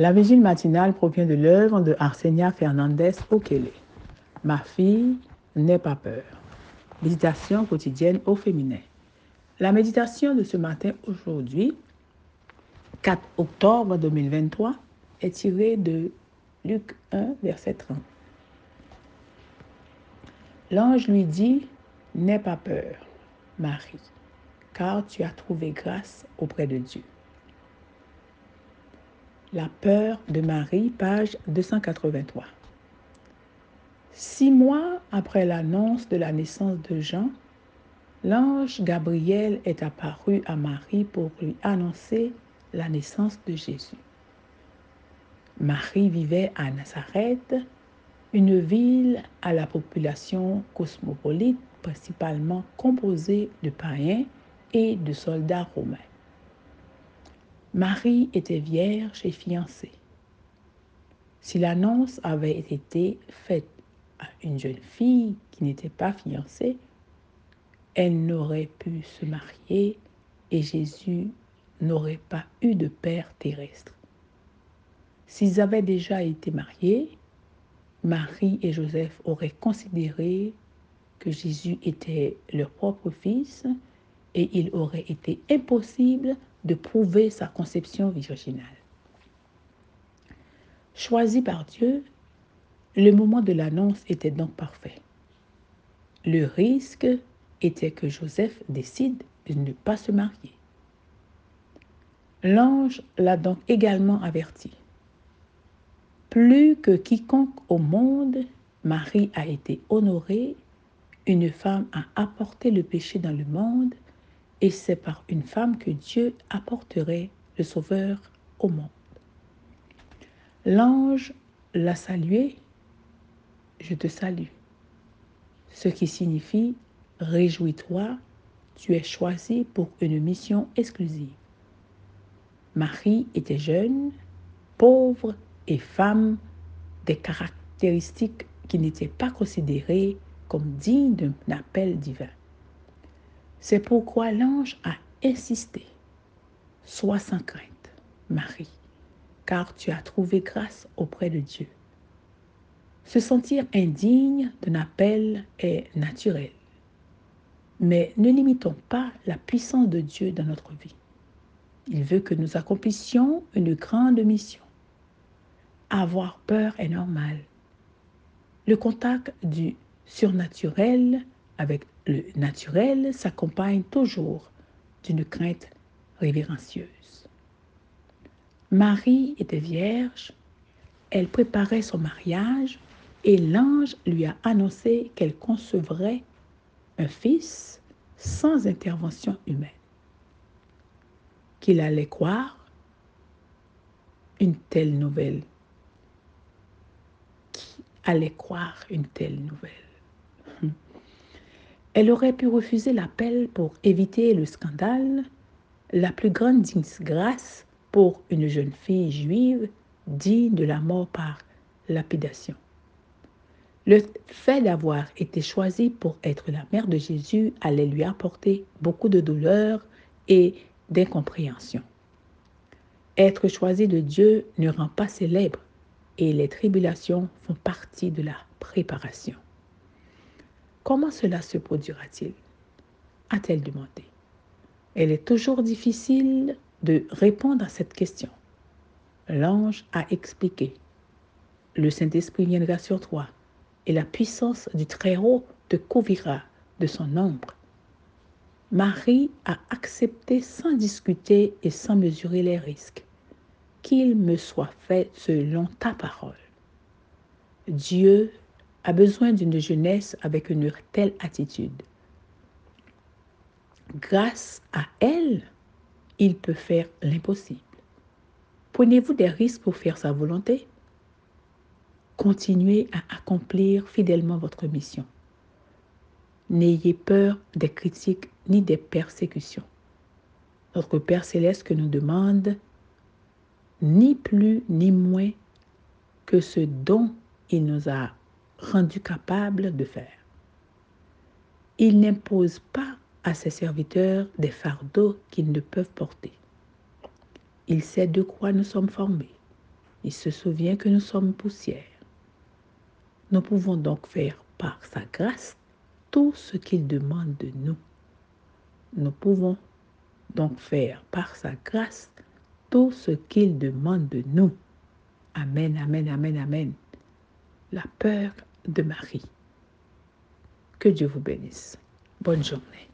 La vigile matinale provient de l'œuvre de Arsenia Fernandez Okele. Ma fille, n'aie pas peur. Méditation quotidienne au féminin. La méditation de ce matin aujourd'hui, 4 octobre 2023, est tirée de Luc 1, verset 30. L'ange lui dit, N'aie pas peur, Marie, car tu as trouvé grâce auprès de Dieu. La peur de Marie, page 283. Six mois après l'annonce de la naissance de Jean, l'ange Gabriel est apparu à Marie pour lui annoncer la naissance de Jésus. Marie vivait à Nazareth, une ville à la population cosmopolite principalement composée de païens et de soldats romains. Marie était vierge et fiancée. Si l'annonce avait été faite à une jeune fille qui n'était pas fiancée, elle n'aurait pu se marier et Jésus n'aurait pas eu de père terrestre. S'ils avaient déjà été mariés, Marie et Joseph auraient considéré que Jésus était leur propre fils et il aurait été impossible de prouver sa conception virginale. Choisi par Dieu, le moment de l'annonce était donc parfait. Le risque était que Joseph décide de ne pas se marier. L'ange l'a donc également averti. Plus que quiconque au monde, Marie a été honorée, une femme a apporté le péché dans le monde et c'est par une femme que Dieu apporterait le Sauveur au monde. L'ange l'a salué, je te salue, ce qui signifie Réjouis-toi, tu es choisi pour une mission exclusive. Marie était jeune, pauvre et femme, des caractéristiques qui n'étaient pas considérées comme dignes d'un appel divin. C'est pourquoi l'ange a insisté. Sois sans crainte, Marie, car tu as trouvé grâce auprès de Dieu. Se sentir indigne d'un appel est naturel. Mais ne limitons pas la puissance de Dieu dans notre vie. Il veut que nous accomplissions une grande mission. Avoir peur est normal. Le contact du surnaturel avec le naturel s'accompagne toujours d'une crainte révérencieuse. Marie était vierge, elle préparait son mariage et l'ange lui a annoncé qu'elle concevrait un fils sans intervention humaine. Qu'il allait croire une telle nouvelle. Qui allait croire une telle nouvelle? Elle aurait pu refuser l'appel pour éviter le scandale, la plus grande disgrâce pour une jeune fille juive digne de la mort par lapidation. Le fait d'avoir été choisie pour être la mère de Jésus allait lui apporter beaucoup de douleur et d'incompréhension. Être choisi de Dieu ne rend pas célèbre et les tribulations font partie de la préparation. Comment cela se produira-t-il? A-t-elle demandé. Elle est toujours difficile de répondre à cette question. L'ange a expliqué. Le Saint-Esprit viendra sur toi et la puissance du Très-Haut te couvrira de son ombre. Marie a accepté sans discuter et sans mesurer les risques. Qu'il me soit fait selon ta parole. Dieu a besoin d'une jeunesse avec une telle attitude. Grâce à elle, il peut faire l'impossible. Prenez-vous des risques pour faire sa volonté Continuez à accomplir fidèlement votre mission. N'ayez peur des critiques ni des persécutions. Notre Père céleste nous demande ni plus ni moins que ce dont il nous a rendu capable de faire. Il n'impose pas à ses serviteurs des fardeaux qu'ils ne peuvent porter. Il sait de quoi nous sommes formés. Il se souvient que nous sommes poussière. Nous pouvons donc faire par sa grâce tout ce qu'il demande de nous. Nous pouvons donc faire par sa grâce tout ce qu'il demande de nous. Amen, amen, amen, amen. La peur de Marie. Que Dieu vous bénisse. Bonne journée.